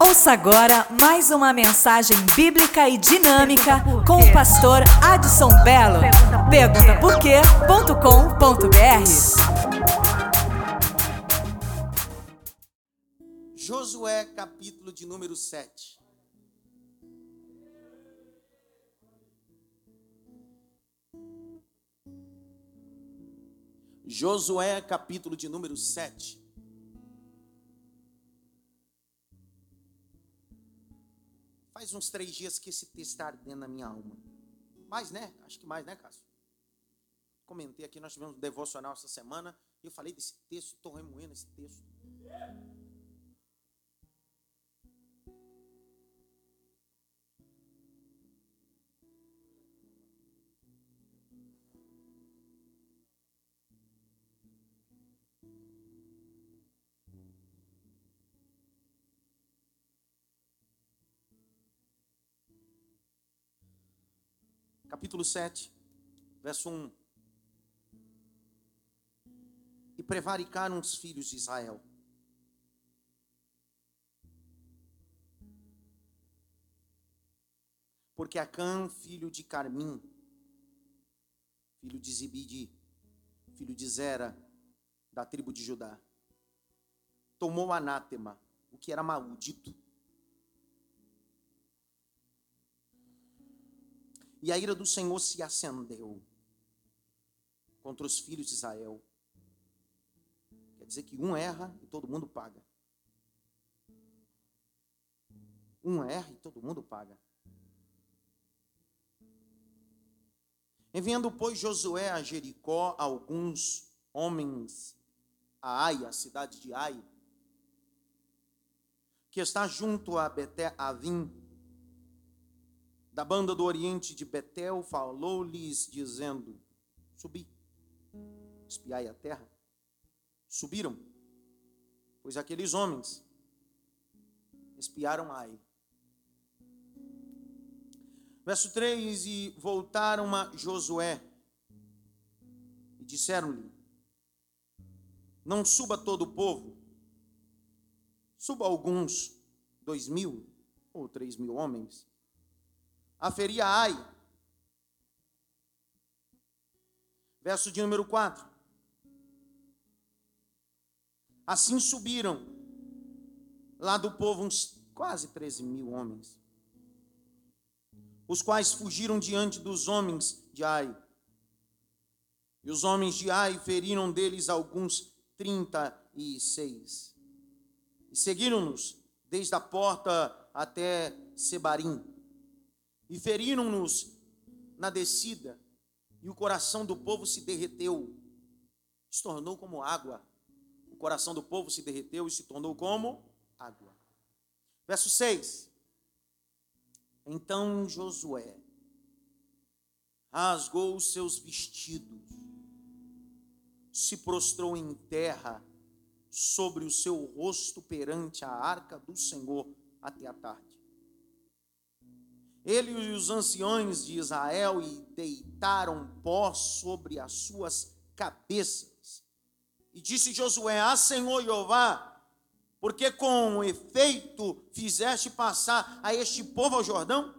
Ouça agora mais uma mensagem bíblica e dinâmica com o pastor Adson Belo. Pergunta por quê.com.br. Josué, capítulo de número 7. Josué, capítulo de número 7. Faz uns três dias que esse texto está ardendo na minha alma. Mais, né? Acho que mais, né, Cássio? Comentei aqui, nós tivemos um devocional essa semana, e eu falei desse texto, estou remoendo esse texto. Capítulo 7, verso 1. E prevaricaram os filhos de Israel. Porque Acã, filho de Carmim, filho de Zibidi, filho de Zera, da tribo de Judá, tomou anátema, o que era maldito E a ira do Senhor se acendeu contra os filhos de Israel. Quer dizer que um erra e todo mundo paga. Um erra e todo mundo paga. Enviando, pois, Josué a Jericó alguns homens a Ai, a cidade de Ai, que está junto a Beté Avim, da banda do Oriente de Betel falou-lhes, dizendo: Subi, espiai a terra. Subiram, pois aqueles homens espiaram Ai. Verso 3: E voltaram a Josué e disseram-lhe: Não suba todo o povo, suba alguns, dois mil ou três mil homens aferia Ai. Verso de número 4. Assim subiram lá do povo uns quase 13 mil homens, os quais fugiram diante dos homens de Ai. E os homens de Ai feriram deles alguns trinta e seis. E seguiram-nos desde a porta até Sebarim e feriram-nos na descida, e o coração do povo se derreteu, se tornou como água. O coração do povo se derreteu e se tornou como água. Verso 6. Então Josué rasgou os seus vestidos, se prostrou em terra sobre o seu rosto perante a arca do Senhor até a tarde ele e os anciões de Israel e deitaram pó sobre as suas cabeças. E disse Josué: Ah, Senhor Jeová, porque com efeito fizeste passar a este povo ao Jordão?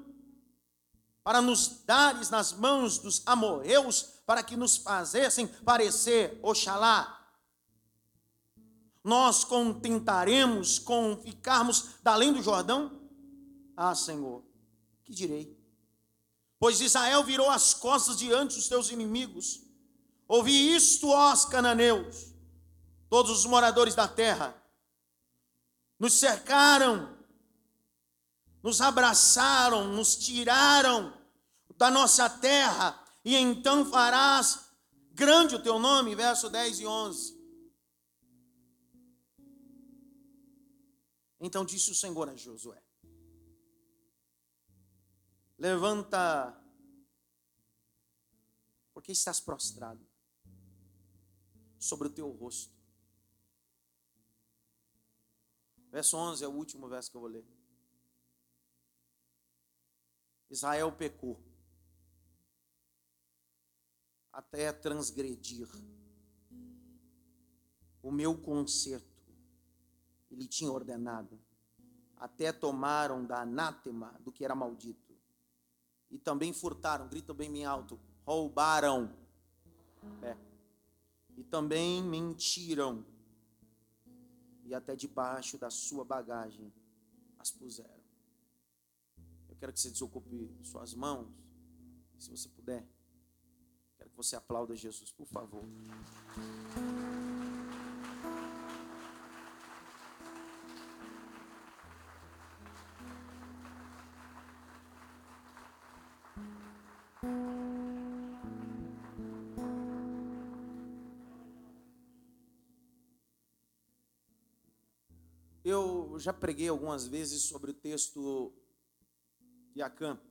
Para nos dares nas mãos dos amorreus, para que nos fazessem parecer Oxalá. Nós contentaremos com ficarmos da além do Jordão? Ah, Senhor, que direi? Pois Israel virou as costas diante dos teus inimigos. Ouvi isto, ó cananeus, todos os moradores da terra, nos cercaram, nos abraçaram, nos tiraram da nossa terra, e então farás grande o teu nome, verso 10 e 11. Então disse o Senhor a Josué: Levanta, porque estás prostrado sobre o teu rosto. Verso 11 é o último verso que eu vou ler. Israel pecou até transgredir o meu conserto ele tinha ordenado. Até tomaram da anátema do que era maldito. E também furtaram, grita bem bem alto, roubaram. É. E também mentiram. E até debaixo da sua bagagem as puseram. Eu quero que você desocupe suas mãos, se você puder. Quero que você aplauda Jesus, por favor. Eu já preguei algumas vezes sobre o texto de Acã.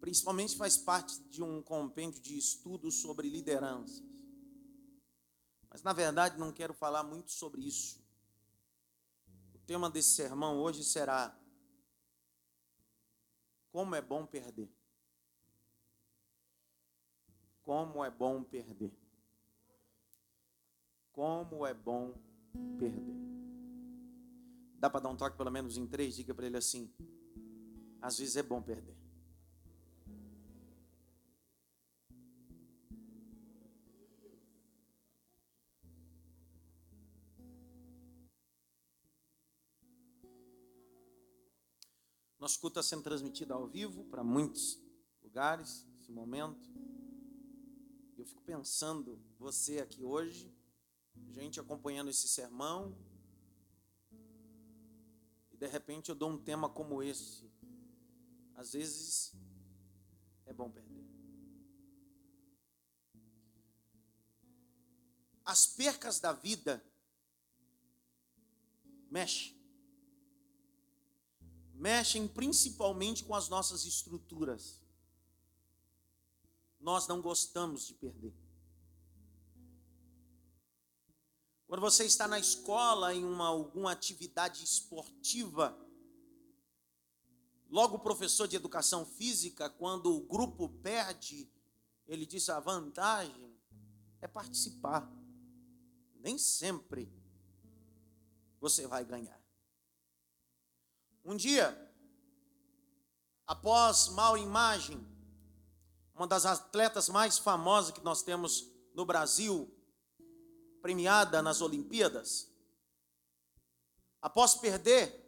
Principalmente faz parte de um compêndio de estudos sobre lideranças. Mas na verdade não quero falar muito sobre isso. O tema desse sermão hoje será Como é bom perder. Como é bom perder. Como é bom perder perder. Dá para dar um toque pelo menos em três? Diga para ele assim: às vezes é bom perder. Nosso culto está sendo transmitido ao vivo para muitos lugares, nesse momento. Eu fico pensando, você aqui hoje, gente acompanhando esse sermão, e de repente eu dou um tema como esse. Às vezes é bom perder. As percas da vida mexem. Mexem principalmente com as nossas estruturas. Nós não gostamos de perder. Quando você está na escola, em uma, alguma atividade esportiva, logo o professor de educação física, quando o grupo perde, ele diz a vantagem é participar. Nem sempre você vai ganhar. Um dia, após mal imagem, uma das atletas mais famosas que nós temos no Brasil, premiada nas Olimpíadas, após perder,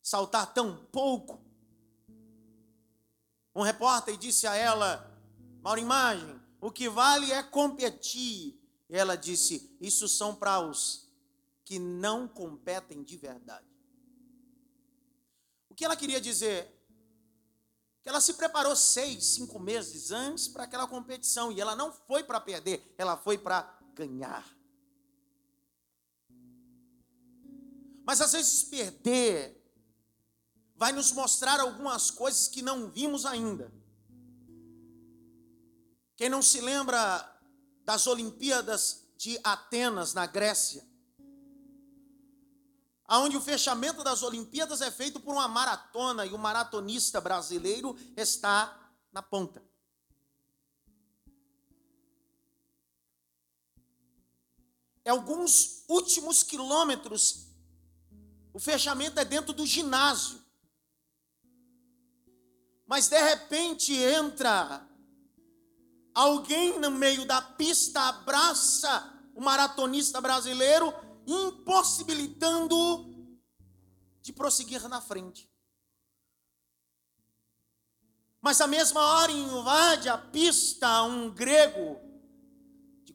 saltar tão pouco, um repórter disse a ela, Maurimagem, o que vale é competir. E ela disse: Isso são para os que não competem de verdade. O que ela queria dizer? Que ela se preparou seis, cinco meses antes para aquela competição e ela não foi para perder, ela foi para ganhar. Mas às vezes perder vai nos mostrar algumas coisas que não vimos ainda. Quem não se lembra das Olimpíadas de Atenas, na Grécia, aonde o fechamento das Olimpíadas é feito por uma maratona e o maratonista brasileiro está na ponta. Alguns últimos quilômetros. O fechamento é dentro do ginásio. Mas de repente entra alguém no meio da pista, abraça o maratonista brasileiro, impossibilitando de prosseguir na frente. Mas a mesma hora invade a pista um grego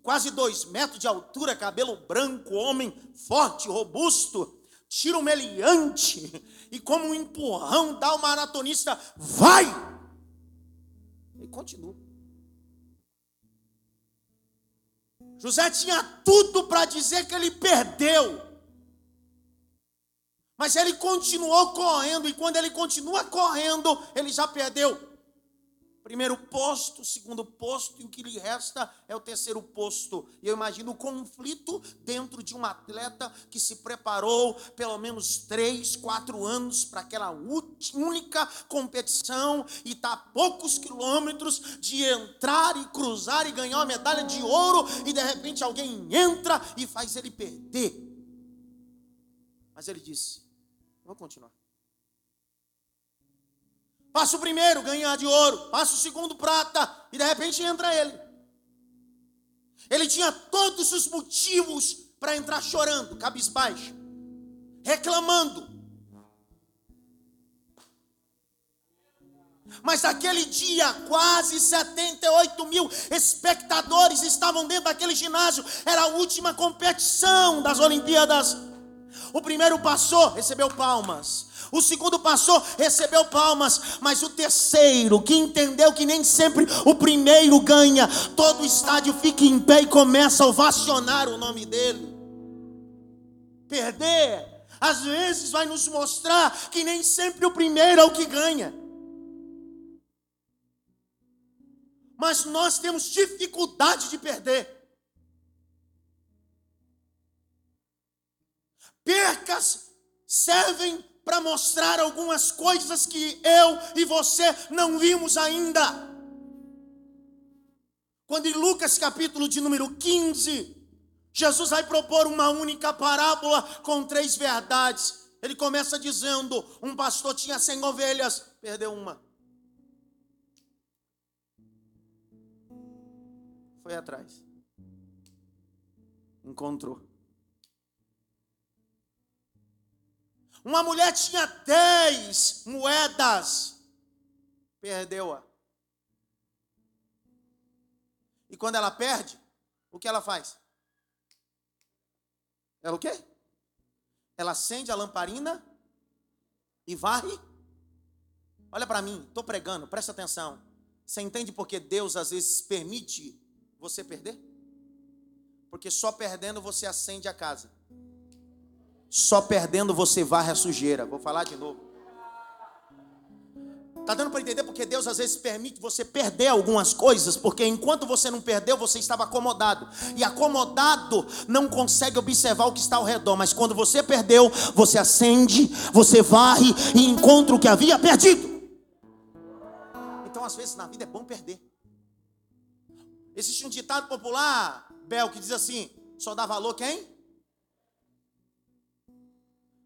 quase dois metros de altura, cabelo branco, homem forte, robusto, tiro meliante, e como um empurrão dá o maratonista, vai! E continua. José tinha tudo para dizer que ele perdeu. Mas ele continuou correndo, e quando ele continua correndo, ele já perdeu primeiro posto, segundo posto, e o que lhe resta é o terceiro posto. E eu imagino o conflito dentro de um atleta que se preparou pelo menos três, quatro anos para aquela única competição e está a poucos quilômetros de entrar e cruzar e ganhar uma medalha de ouro, e de repente alguém entra e faz ele perder. Mas ele disse: Vou continuar. Passa o primeiro, ganha de ouro. Passa o segundo, prata. E de repente entra ele. Ele tinha todos os motivos para entrar chorando, cabisbaixo, reclamando. Mas naquele dia, quase 78 mil espectadores estavam dentro daquele ginásio. Era a última competição das Olimpíadas. O primeiro passou, recebeu palmas. O segundo passou, recebeu palmas. Mas o terceiro, que entendeu que nem sempre o primeiro ganha, todo o estádio fica em pé e começa a ovacionar o nome dele. Perder, às vezes, vai nos mostrar que nem sempre o primeiro é o que ganha. Mas nós temos dificuldade de perder. Percas servem para mostrar algumas coisas que eu e você não vimos ainda. Quando em Lucas capítulo de número 15, Jesus vai propor uma única parábola com três verdades. Ele começa dizendo: um pastor tinha cem ovelhas, perdeu uma. Foi atrás. Encontrou. Uma mulher tinha dez moedas, perdeu-a. E quando ela perde, o que ela faz? Ela o quê? Ela acende a lamparina e varre. Olha para mim, estou pregando, presta atenção. Você entende porque Deus às vezes permite você perder? Porque só perdendo você acende a casa. Só perdendo você varre a sujeira. Vou falar de novo. Está dando para entender porque Deus às vezes permite você perder algumas coisas, porque enquanto você não perdeu, você estava acomodado. E acomodado não consegue observar o que está ao redor, mas quando você perdeu, você acende, você varre e encontra o que havia perdido. Então, às vezes na vida é bom perder. Existe um ditado popular, Bel, que diz assim: só dá valor quem?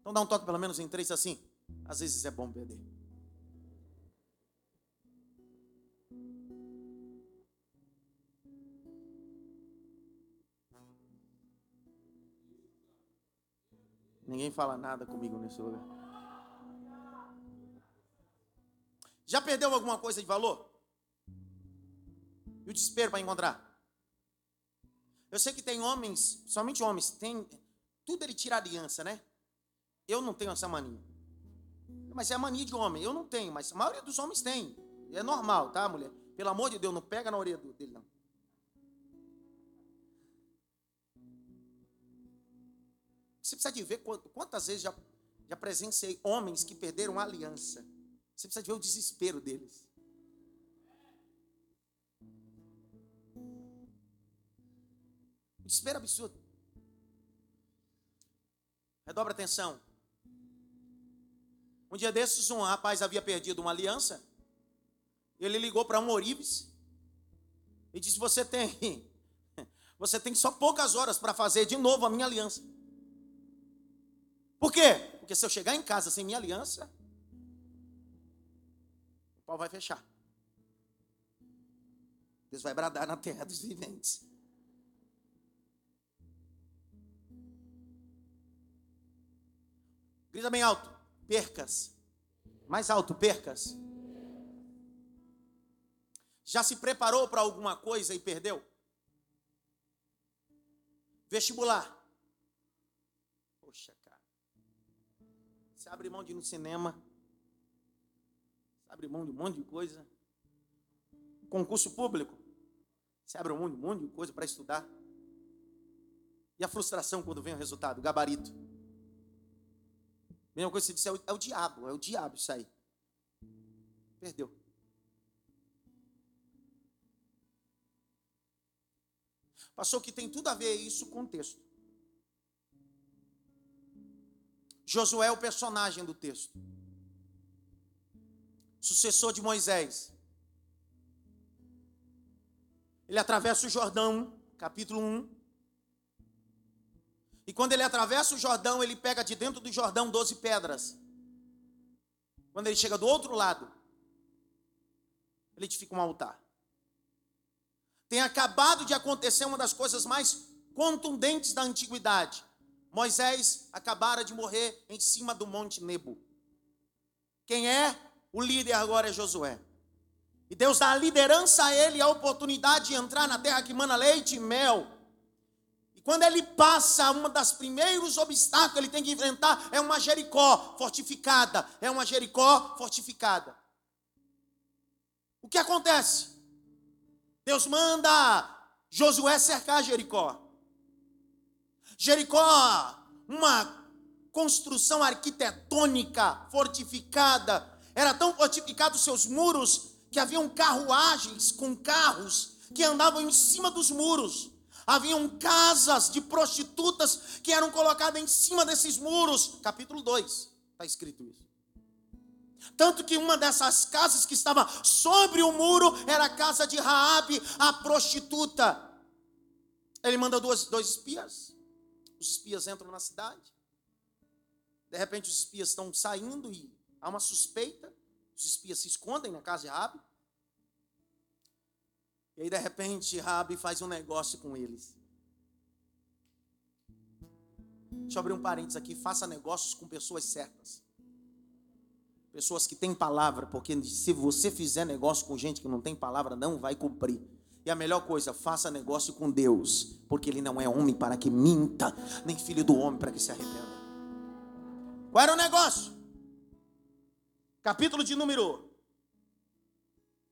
Então dá um toque pelo menos em três assim. Às vezes é bom perder. Ninguém fala nada comigo nesse lugar. Já perdeu alguma coisa de valor? E o desespero para encontrar? Eu sei que tem homens, somente homens, tem tudo ele tira aliança, né? Eu não tenho essa mania. Mas é a mania de homem. Eu não tenho, mas a maioria dos homens tem. É normal, tá, mulher? Pelo amor de Deus, não pega na orelha dele, não. Você precisa de ver quantas vezes já, já presenciei homens que perderam a aliança. Você precisa de ver o desespero deles. desespero absurdo. Redobra atenção. Um dia desses, um rapaz havia perdido uma aliança. Ele ligou para um Orives e disse: Você tem, você tem só poucas horas para fazer de novo a minha aliança. Por quê? Porque se eu chegar em casa sem minha aliança, o pau vai fechar. Deus vai bradar na terra dos viventes. Grita bem alto percas. Mais alto, percas. Já se preparou para alguma coisa e perdeu? Vestibular. Poxa, cara. Você abre mão de ir no cinema. Você abre mão de um monte de coisa. Concurso público. Você abre mão de um monte de coisa para estudar. E a frustração quando vem o resultado, gabarito. Mesma coisa que você disse, é o, é o diabo, é o diabo isso aí. Perdeu. Passou que tem tudo a ver isso com o texto. Josué é o personagem do texto. Sucessor de Moisés. Ele atravessa o Jordão, capítulo 1. E quando ele atravessa o Jordão, ele pega de dentro do Jordão 12 pedras. Quando ele chega do outro lado, ele edifica um altar. Tem acabado de acontecer uma das coisas mais contundentes da antiguidade. Moisés acabara de morrer em cima do Monte Nebo. Quem é o líder agora é Josué. E Deus dá a liderança a ele, a oportunidade de entrar na terra que mana leite e mel. Quando ele passa, um dos primeiros obstáculos que ele tem que enfrentar é uma Jericó fortificada. É uma Jericó fortificada. O que acontece? Deus manda Josué cercar Jericó. Jericó, uma construção arquitetônica fortificada, era tão fortificado seus muros que haviam carruagens com carros que andavam em cima dos muros. Haviam casas de prostitutas que eram colocadas em cima desses muros. Capítulo 2, está escrito isso. Tanto que uma dessas casas que estava sobre o muro era a casa de Raabe, a prostituta. Ele manda duas, dois espias. Os espias entram na cidade. De repente os espias estão saindo e há uma suspeita. Os espias se escondem na casa de Raabe. E aí de repente Raabe faz um negócio com eles. Deixa eu abrir um parênteses aqui. Faça negócios com pessoas certas. Pessoas que têm palavra, porque se você fizer negócio com gente que não tem palavra, não vai cumprir. E a melhor coisa, faça negócio com Deus, porque Ele não é homem para que minta, nem filho do homem para que se arrependa. Qual era o negócio? Capítulo de número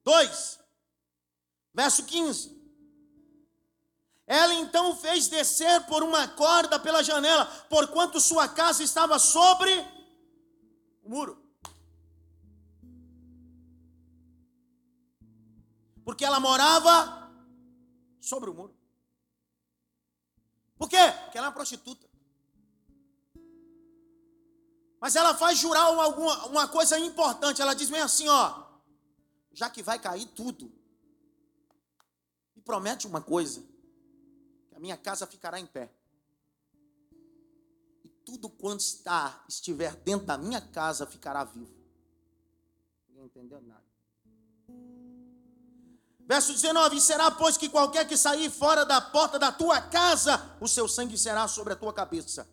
2, verso 15. Ela então fez descer por uma corda pela janela, porquanto sua casa estava sobre o muro. Porque ela morava sobre o muro. Por quê? Porque ela é uma prostituta. Mas ela faz jurar alguma, uma coisa importante. Ela diz bem assim, ó. Já que vai cair tudo. Me promete uma coisa. Que a minha casa ficará em pé. E tudo quanto está, estiver dentro da minha casa, ficará vivo. Ninguém entendeu nada. Verso 19: Será, pois, que qualquer que sair fora da porta da tua casa, o seu sangue será sobre a tua cabeça.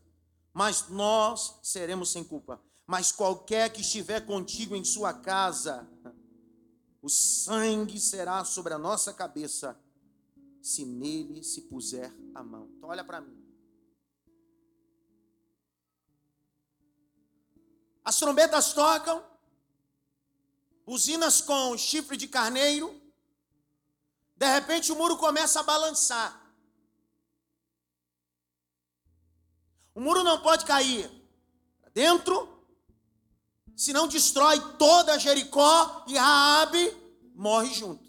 Mas nós seremos sem culpa. Mas qualquer que estiver contigo em sua casa, o sangue será sobre a nossa cabeça, se nele se puser a mão. Então, olha para mim. As trombetas tocam, buzinas com chifre de carneiro, de repente o muro começa a balançar. O muro não pode cair dentro, senão destrói toda Jericó e Raabe morre junto.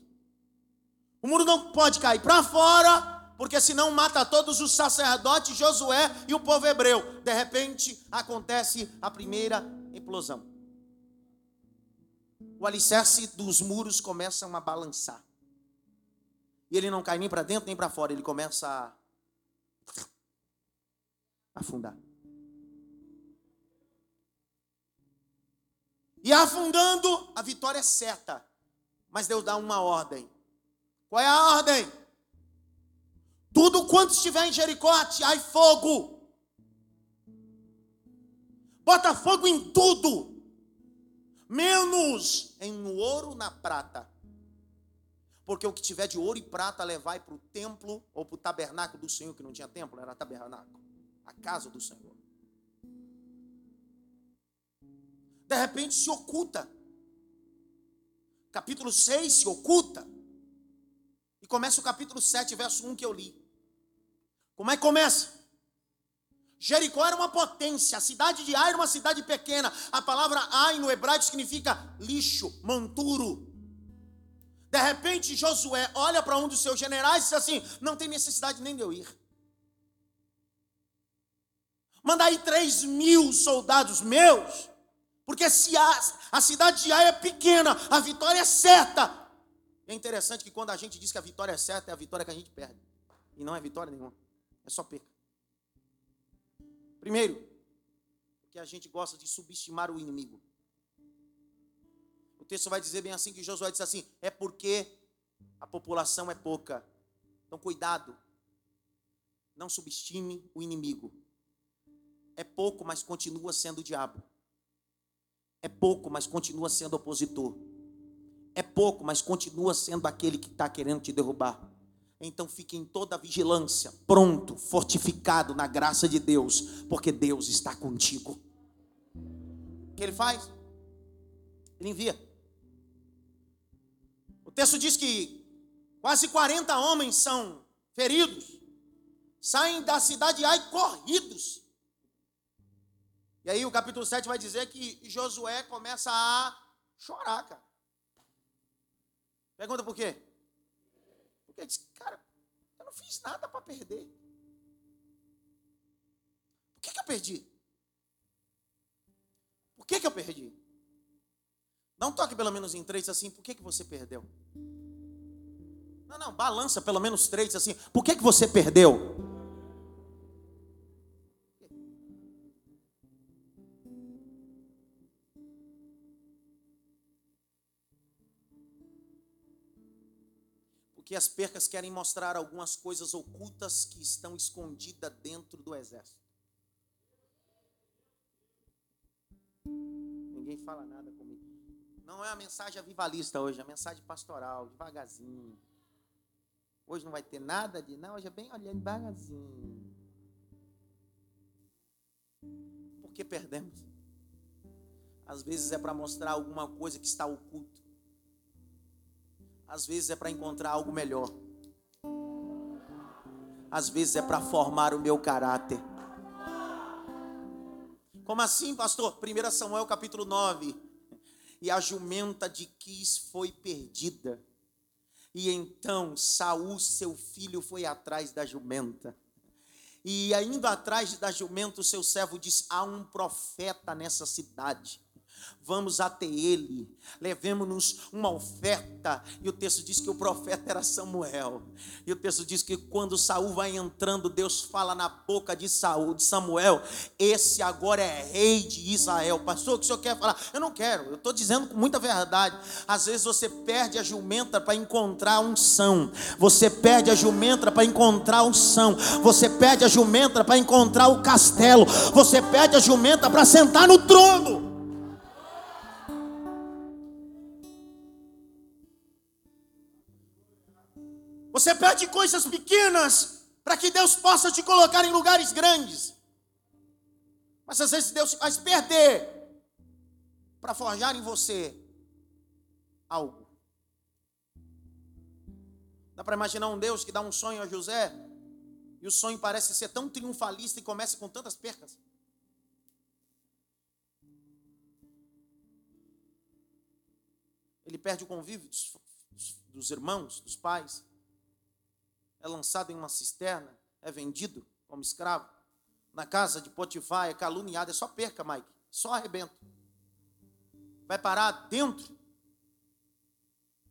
O muro não pode cair para fora, porque senão mata todos os sacerdotes, Josué e o povo hebreu. De repente acontece a primeira explosão. O alicerce dos muros começa a balançar. E ele não cai nem para dentro nem para fora, ele começa a afundar. E afundando, a vitória é certa. Mas Deus dá uma ordem. Qual é a ordem? Tudo quanto estiver em Jericó, ai fogo. Bota fogo em tudo, menos em ouro na prata. Porque o que tiver de ouro e prata, levai para o templo ou para o tabernáculo do Senhor, que não tinha templo, era tabernáculo. A casa do Senhor. De repente se oculta. Capítulo 6 se oculta. Começa o capítulo 7, verso 1 que eu li. Como é que começa? Jericó era uma potência, a cidade de Ai era uma cidade pequena. A palavra Ai no hebraico significa lixo, monturo. De repente, Josué olha para um dos seus generais e diz assim: Não tem necessidade nem de eu ir. Manda aí três mil soldados meus, porque se a, a cidade de Ai é pequena, a vitória é certa. É interessante que quando a gente diz que a vitória é certa, é a vitória que a gente perde. E não é vitória nenhuma, é só perca. Primeiro, que a gente gosta de subestimar o inimigo. O texto vai dizer bem assim que Josué disse assim: é porque a população é pouca. Então cuidado. Não subestime o inimigo. É pouco, mas continua sendo o diabo. É pouco, mas continua sendo opositor. É pouco, mas continua sendo aquele que está querendo te derrubar. Então fique em toda vigilância, pronto, fortificado na graça de Deus, porque Deus está contigo. O que ele faz? Ele envia. O texto diz que quase 40 homens são feridos, saem da cidade de Ai corridos. E aí o capítulo 7 vai dizer que Josué começa a chorar, cara. Pergunta por quê? Porque disse, cara, eu não fiz nada para perder. Por que, que eu perdi? Por que, que eu perdi? Dá um toque pelo menos em três assim, por que, que você perdeu? Não, não, balança pelo menos três assim, por que, que você perdeu? Que as percas querem mostrar algumas coisas ocultas que estão escondidas dentro do exército. Ninguém fala nada comigo. Não é a mensagem avivalista hoje, é a mensagem pastoral, devagarzinho. Hoje não vai ter nada de. Não, hoje é bem olhando devagarzinho. Por que perdemos? Às vezes é para mostrar alguma coisa que está oculto às vezes é para encontrar algo melhor. Às vezes é para formar o meu caráter. Como assim, pastor? 1 Samuel capítulo 9. E a jumenta de Quis foi perdida. E então Saul, seu filho, foi atrás da jumenta. E indo atrás da jumenta, o seu servo disse: Há um profeta nessa cidade vamos até ele, levemos-nos uma oferta. E o texto diz que o profeta era Samuel. E o texto diz que quando Saul vai entrando, Deus fala na boca de Saul, de Samuel, esse agora é rei de Israel. Pastor, o que o senhor quer falar? Eu não quero, eu estou dizendo com muita verdade. Às vezes você perde a jumenta para encontrar unção. Você perde a jumenta para encontrar unção. Você perde a jumenta para encontrar o castelo. Você perde a jumenta para sentar no trono. Você perde coisas pequenas para que Deus possa te colocar em lugares grandes. Mas às vezes Deus faz perder para forjar em você algo. Dá para imaginar um Deus que dá um sonho a José e o sonho parece ser tão triunfalista e começa com tantas percas? Ele perde o convívio dos, dos irmãos, dos pais é lançado em uma cisterna, é vendido como escravo. Na casa de Potifar é caluniado, é só perca, Mike, só arrebento. Vai parar dentro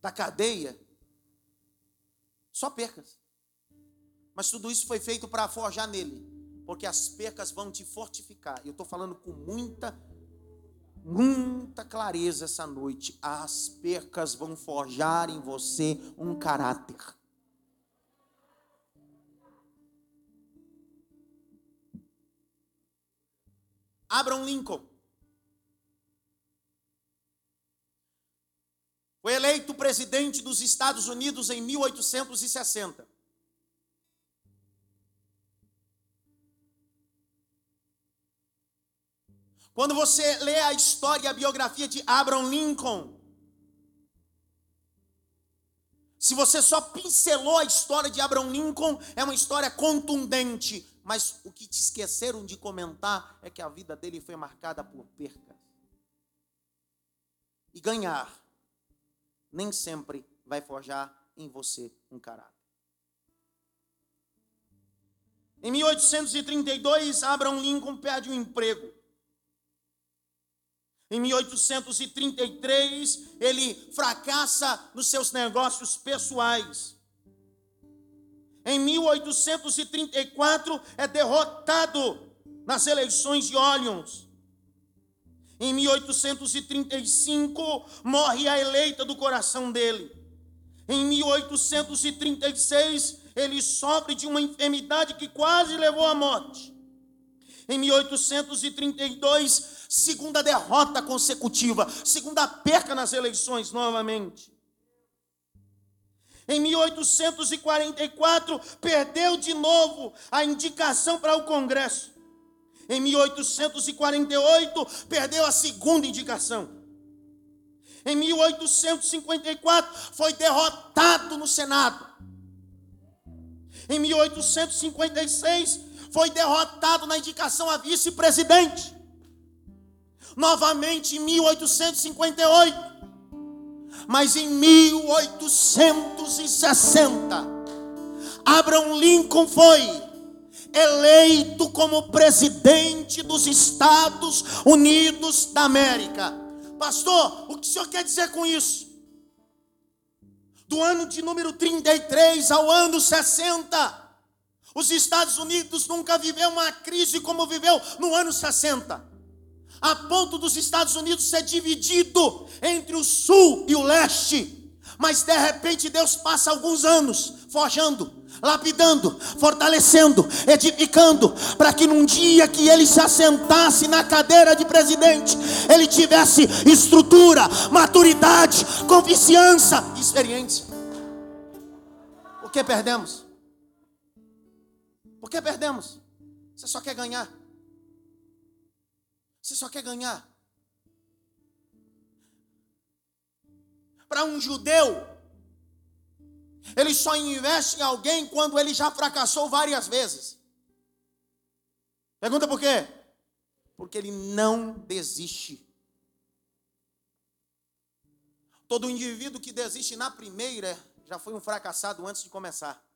da cadeia, só percas. Mas tudo isso foi feito para forjar nele, porque as percas vão te fortificar. Eu estou falando com muita, muita clareza essa noite. As percas vão forjar em você um caráter. Abraham Lincoln. Foi eleito presidente dos Estados Unidos em 1860. Quando você lê a história e a biografia de Abraham Lincoln, se você só pincelou a história de Abraham Lincoln, é uma história contundente, mas o que te esqueceram de comentar é que a vida dele foi marcada por percas. E ganhar nem sempre vai forjar em você um caráter. Em 1832, Abraham Lincoln perde o emprego. Em 1833, ele fracassa nos seus negócios pessoais. Em 1834 é derrotado nas eleições de Orleans. Em 1835, morre a eleita do coração dele. Em 1836, ele sofre de uma enfermidade que quase levou à morte. Em 1832, segunda derrota consecutiva, segunda perca nas eleições novamente. Em 1844, perdeu de novo a indicação para o Congresso. Em 1848, perdeu a segunda indicação. Em 1854, foi derrotado no Senado. Em 1856, foi derrotado na indicação a vice-presidente. Novamente em 1858. Mas em 1860, Abraham Lincoln foi eleito como presidente dos Estados Unidos da América. Pastor, o que o senhor quer dizer com isso? Do ano de número 33 ao ano 60, os Estados Unidos nunca viveu uma crise como viveu no ano 60. A ponto dos Estados Unidos ser dividido entre o sul e o leste. Mas de repente Deus passa alguns anos forjando, lapidando, fortalecendo, edificando, para que num dia que ele se assentasse na cadeira de presidente, ele tivesse estrutura, maturidade, confiança, experiência. O que perdemos? Por que perdemos? Você só quer ganhar. Você só quer ganhar. Para um judeu, ele só investe em alguém quando ele já fracassou várias vezes. Pergunta por quê? Porque ele não desiste. Todo indivíduo que desiste na primeira já foi um fracassado antes de começar.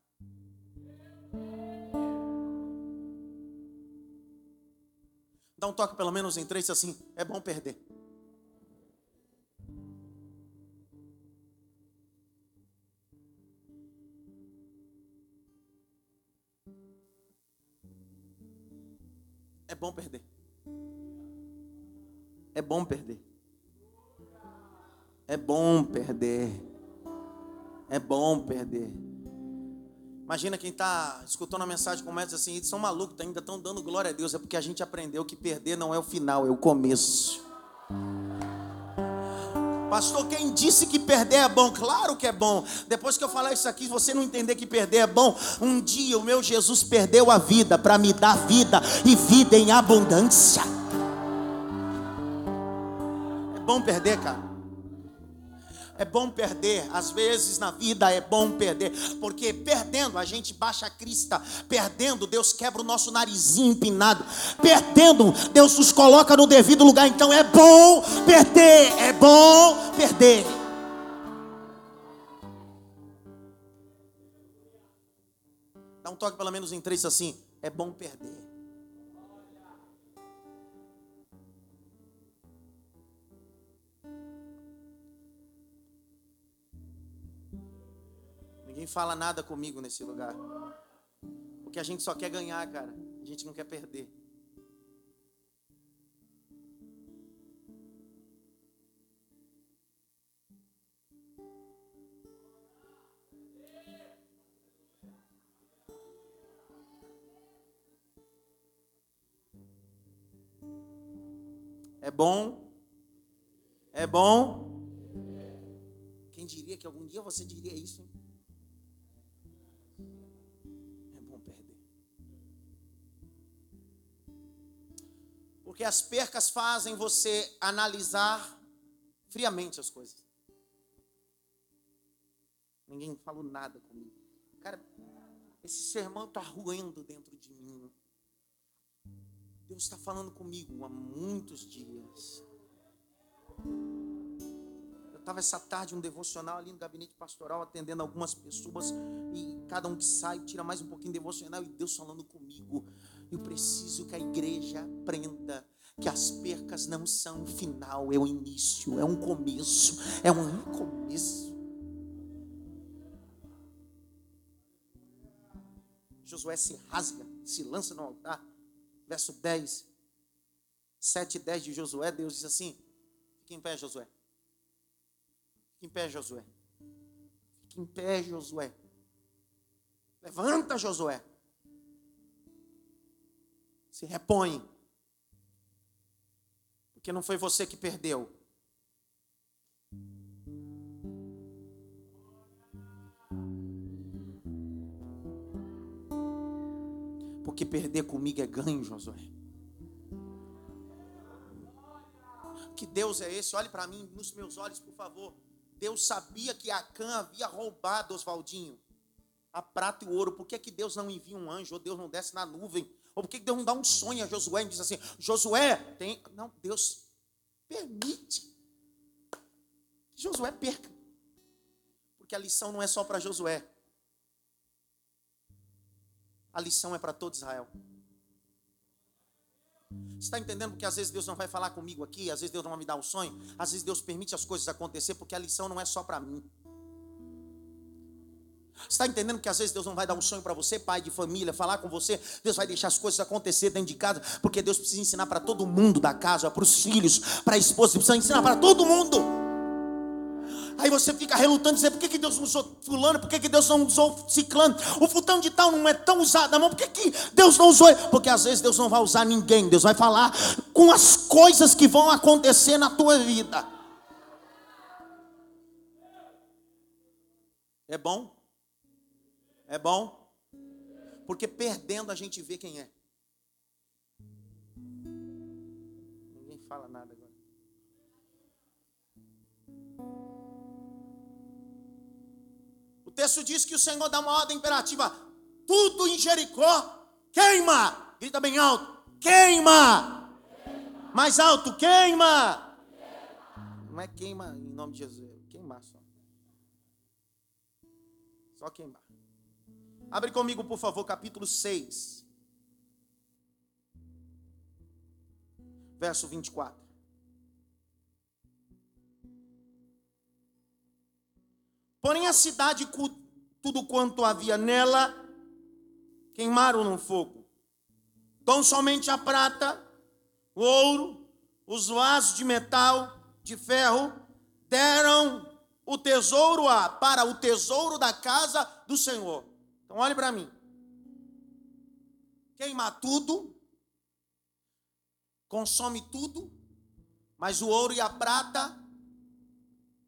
Dá um toque pelo menos em três assim, é bom perder. É bom perder. É bom perder. É bom perder. É bom perder. Imagina quem está escutando a mensagem como essa assim, eles são malucos, ainda estão dando glória a Deus. É porque a gente aprendeu que perder não é o final, é o começo. Pastor, quem disse que perder é bom? Claro que é bom. Depois que eu falar isso aqui, você não entender que perder é bom. Um dia o meu Jesus perdeu a vida para me dar vida e vida em abundância. É bom perder, cara. É bom perder, às vezes na vida é bom perder, porque perdendo a gente baixa a crista, perdendo Deus quebra o nosso narizinho empinado, perdendo Deus nos coloca no devido lugar. Então é bom perder, é bom perder. Dá um toque pelo menos em três assim, é bom perder. Ninguém fala nada comigo nesse lugar. Porque a gente só quer ganhar, cara. A gente não quer perder. É bom? É bom? Quem diria que algum dia você diria isso, hein? Porque as percas fazem você analisar friamente as coisas. Ninguém falou nada comigo. Cara, esse sermão está ruendo dentro de mim. Deus está falando comigo há muitos dias. Eu estava essa tarde um devocional ali no gabinete pastoral, atendendo algumas pessoas, e cada um que sai tira mais um pouquinho de devocional, e Deus falando comigo. Eu preciso que a igreja aprenda que as percas não são o final, é o início, é um começo, é um começo. Josué se rasga, se lança no altar. verso 10, 7 e 10 de Josué, Deus diz assim: Fique em pé, Josué. Fique em pé, Josué. Fique em pé, Josué. Levanta, Josué. Se repõe. Porque não foi você que perdeu. Porque perder comigo é ganho, Josué. Que Deus é esse? Olhe para mim nos meus olhos, por favor. Deus sabia que Acã havia roubado Oswaldinho a prata e o ouro. Por que, que Deus não envia um anjo? Ou Deus não desce na nuvem? Ou por que, Deus não dá um sonho a Josué e diz assim: Josué, tem. Não, Deus permite que Josué perca. Porque a lição não é só para Josué. A lição é para todo Israel. Você está entendendo porque às vezes Deus não vai falar comigo aqui, às vezes Deus não vai me dar um sonho, às vezes Deus permite as coisas acontecer porque a lição não é só para mim. Você está entendendo que às vezes Deus não vai dar um sonho para você, pai de família, falar com você, Deus vai deixar as coisas acontecer dentro de casa, porque Deus precisa ensinar para todo mundo da casa, para os filhos, para a esposa, precisa ensinar para todo mundo. Aí você fica relutando, dizer, por que, que Deus não usou fulano, por que, que Deus não usou ciclano? O fulano de tal não é tão usado na mão, por que, que Deus não usou? Porque às vezes Deus não vai usar ninguém, Deus vai falar com as coisas que vão acontecer na tua vida. É bom? É bom? Porque perdendo a gente vê quem é. Ninguém fala nada agora. O texto diz que o Senhor dá uma ordem imperativa: tudo em Jericó queima. Grita bem alto: queima. Mais alto: queima. Não é queima em nome de Jesus, é queimar só. Só queimar. Abre comigo, por favor, capítulo 6. Verso 24. Porém, a cidade, tudo quanto havia nela, queimaram no fogo. Então, somente a prata, o ouro, os vasos de metal, de ferro, deram o tesouro a, para o tesouro da casa do Senhor. Então, olhe para mim. Queima tudo, consome tudo, mas o ouro e a prata,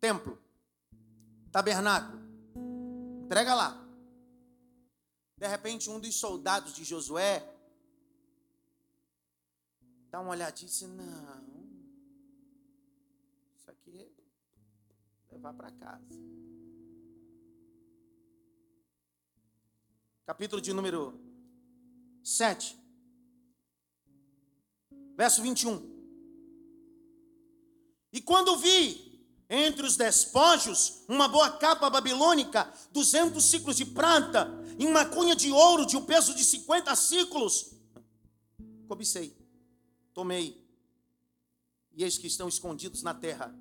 templo tabernáculo. Entrega lá. De repente, um dos soldados de Josué dá uma olhadinha e diz: Não, isso aqui é levar para casa. Capítulo de número 7, verso 21. E quando vi entre os despojos, uma boa capa babilônica, 200 ciclos de prata, e uma cunha de ouro de um peso de 50 ciclos. Cobicei, tomei, e eis que estão escondidos na terra,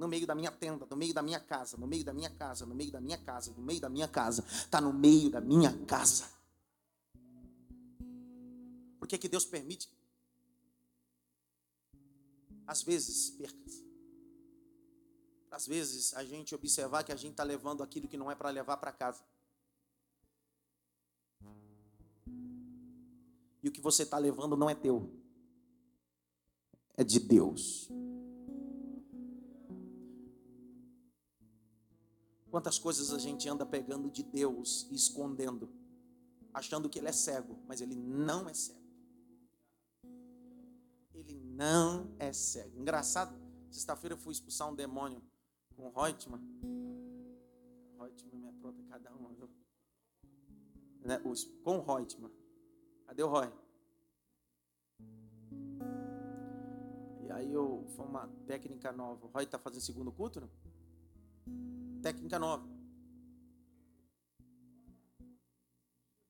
no meio da minha tenda, no meio da minha casa, no meio da minha casa, no meio da minha casa, no meio da minha casa, está no meio da minha casa. Por que, que Deus permite? Às vezes, percas às vezes, a gente observar que a gente está levando aquilo que não é para levar para casa. E o que você está levando não é teu, é de Deus. Quantas coisas a gente anda pegando de Deus e escondendo, achando que Ele é cego, mas Ele não é cego. Ele não é cego. Engraçado, sexta-feira eu fui expulsar um demônio com o Reutemann. Reutemann me apronta cada uma, viu? Né? Com o Reutemann. Cadê o Roy? E aí eu, foi uma técnica nova. O Roy está fazendo segundo culto, não? Técnica nova.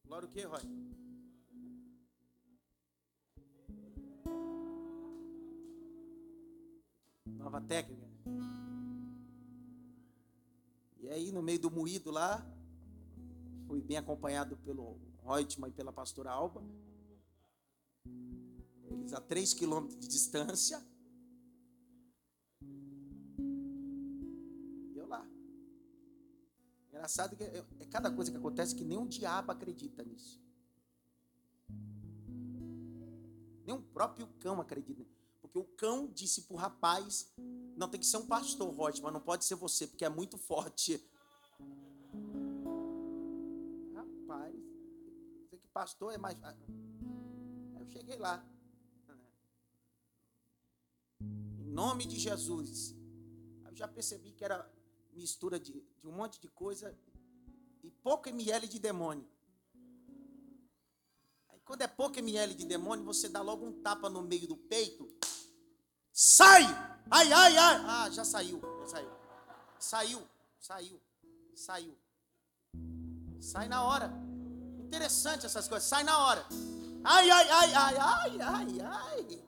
Glória o que, Roy? Nova técnica. E aí, no meio do moído lá, fui bem acompanhado pelo Reutemann e pela pastora Alba. Jesus a três quilômetros de distância. Engraçado que é, é cada coisa que acontece que nem um diabo acredita nisso. Nem o próprio cão acredita. Porque o cão disse para o rapaz: não tem que ser um pastor, Rod, mas não pode ser você, porque é muito forte. Rapaz, sei que pastor é mais. Eu cheguei lá. Em nome de Jesus. Eu já percebi que era mistura de, de um monte de coisa e pouco ml de demônio. Aí quando é pouco ml de demônio, você dá logo um tapa no meio do peito. Sai! Ai, ai, ai! Ah, já saiu, já saiu. Saiu, saiu, saiu. Sai na hora. Interessante essas coisas, sai na hora. Ai, ai, ai, ai, ai, ai, ai.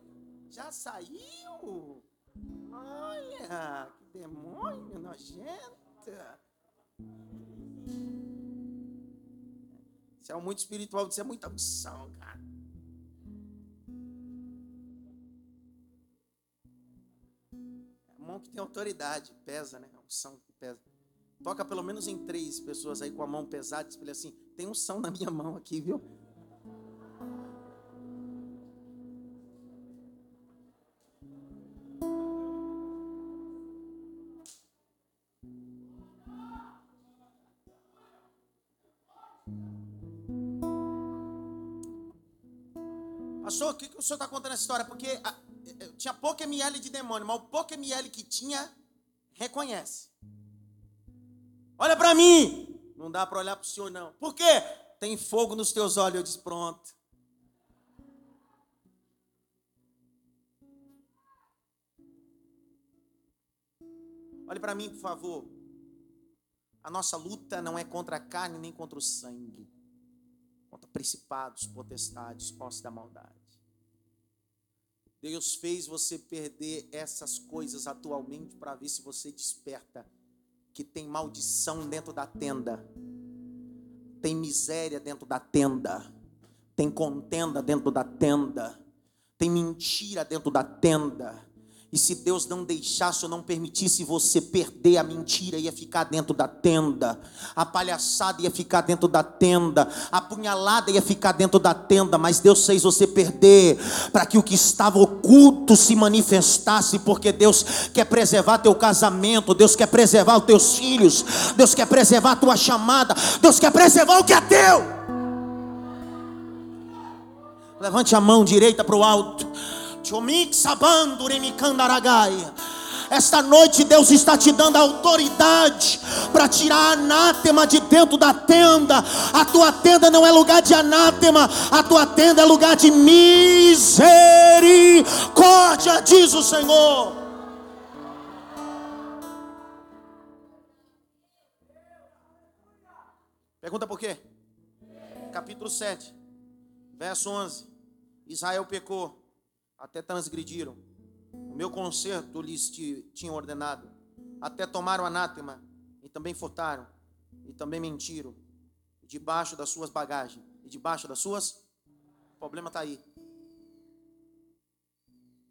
Já saiu. Olha, demônio nojenta. Isso é muito espiritual, isso é muita unção, cara. A mão que tem autoridade, pesa, né? A unção que pesa. Toca pelo menos em três pessoas aí com a mão pesada, diz assim, tem unção na minha mão aqui, viu? O senhor está contando essa história? Porque a, tinha pouco ml de demônio, mas o pouco ml que tinha, reconhece. Olha para mim! Não dá para olhar para o senhor, não. Por quê? Tem fogo nos teus olhos. Eu disse, pronto. Olhe para mim, por favor. A nossa luta não é contra a carne nem contra o sangue, contra principados, potestades, posses da maldade. Deus fez você perder essas coisas atualmente para ver se você desperta que tem maldição dentro da tenda, tem miséria dentro da tenda, tem contenda dentro da tenda, tem mentira dentro da tenda e se Deus não deixasse ou não permitisse você perder a mentira, ia ficar dentro da tenda, a palhaçada ia ficar dentro da tenda, a punhalada ia ficar dentro da tenda, mas Deus fez você perder, para que o que estava oculto se manifestasse, porque Deus quer preservar teu casamento, Deus quer preservar os teus filhos, Deus quer preservar a tua chamada, Deus quer preservar o que é teu. Levante a mão direita para o alto. Esta noite Deus está te dando autoridade para tirar anátema de dentro da tenda. A tua tenda não é lugar de anátema, a tua tenda é lugar de misericórdia, diz o Senhor. Pergunta por quê? Capítulo 7, verso 11. Israel pecou até transgrediram. O meu conserto lhes tinha ordenado. Até tomaram anátema e também furtaram e também mentiram. Debaixo das suas bagagens e debaixo das suas. O problema está aí.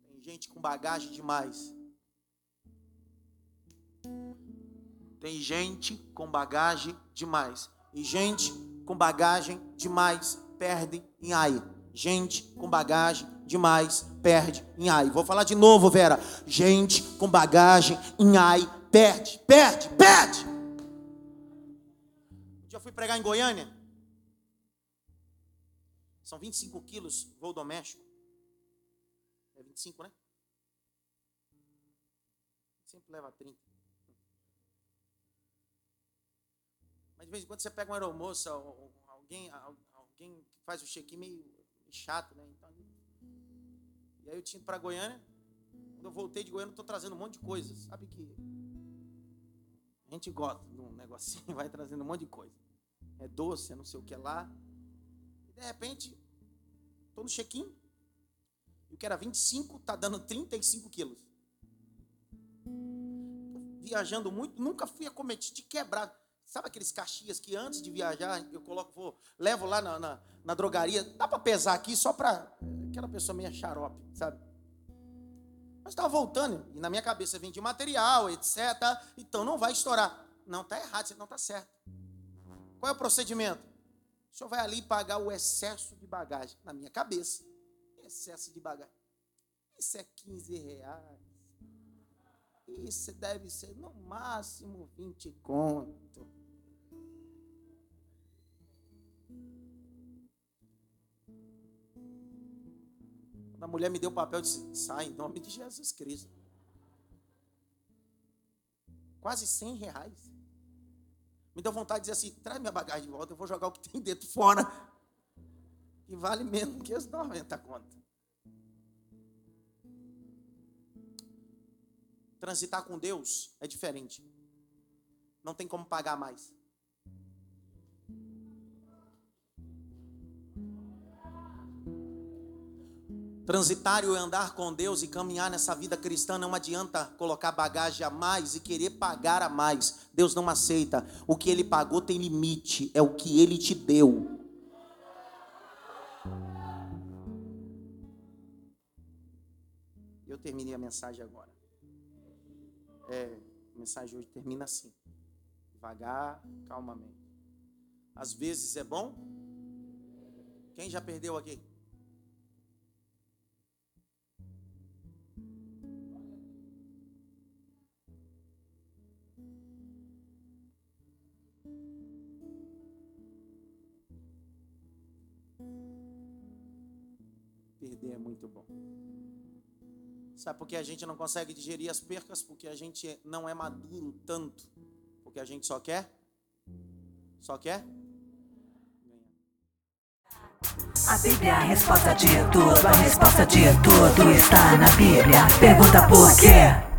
Tem gente com bagagem demais. Tem gente com bagagem demais. E gente com bagagem demais perde em ai. Gente com bagagem demais perde em ai. Vou falar de novo, Vera. Gente com bagagem em ai perde, perde, perde. Eu fui pregar em Goiânia. São 25 quilos voo doméstico. É 25, né? Sempre leva 30. Mas de vez em quando você pega uma aeromoça, alguém, alguém que faz o check-in meio chato, né? Então, aí eu tinha ido para Goiânia. Quando eu voltei de Goiânia, estou trazendo um monte de coisas. Sabe que a gente gosta de um negocinho, vai trazendo um monte de coisa. É doce, é não sei o que lá. E de repente, estou no check-in. E o que era 25 está dando 35 quilos. Viajando muito, nunca fui acometido de quebrar. Sabe aqueles caxias que antes de viajar eu coloco, vou, levo lá na, na, na drogaria, dá para pesar aqui só para aquela pessoa meio xarope, sabe? Mas estava voltando, e na minha cabeça vem de material, etc. Então não vai estourar. Não, está errado, você não está certo. Qual é o procedimento? O senhor vai ali pagar o excesso de bagagem. Na minha cabeça, excesso de bagagem. Isso é 15 reais. Isso deve ser no máximo 20 conto. Quando a mulher me deu o papel, eu disse: sai em nome de Jesus Cristo. Quase 100 reais. Me deu vontade de dizer assim: traz minha bagagem de volta, eu vou jogar o que tem dentro fora. Que vale menos que os 90 conto. Transitar com Deus é diferente. Não tem como pagar mais. Transitar e andar com Deus e caminhar nessa vida cristã não adianta colocar bagagem a mais e querer pagar a mais. Deus não aceita. O que ele pagou tem limite, é o que ele te deu. Eu terminei a mensagem agora. É, a mensagem hoje termina assim: devagar, calmamente. Às vezes é bom. Quem já perdeu aqui? Perder é muito bom. Sabe por que a gente não consegue digerir as percas? Porque a gente não é maduro tanto. Porque a gente só quer? Só quer? A Bíblia é a resposta de tudo, a resposta de tudo está na Bíblia. Pergunta por quê?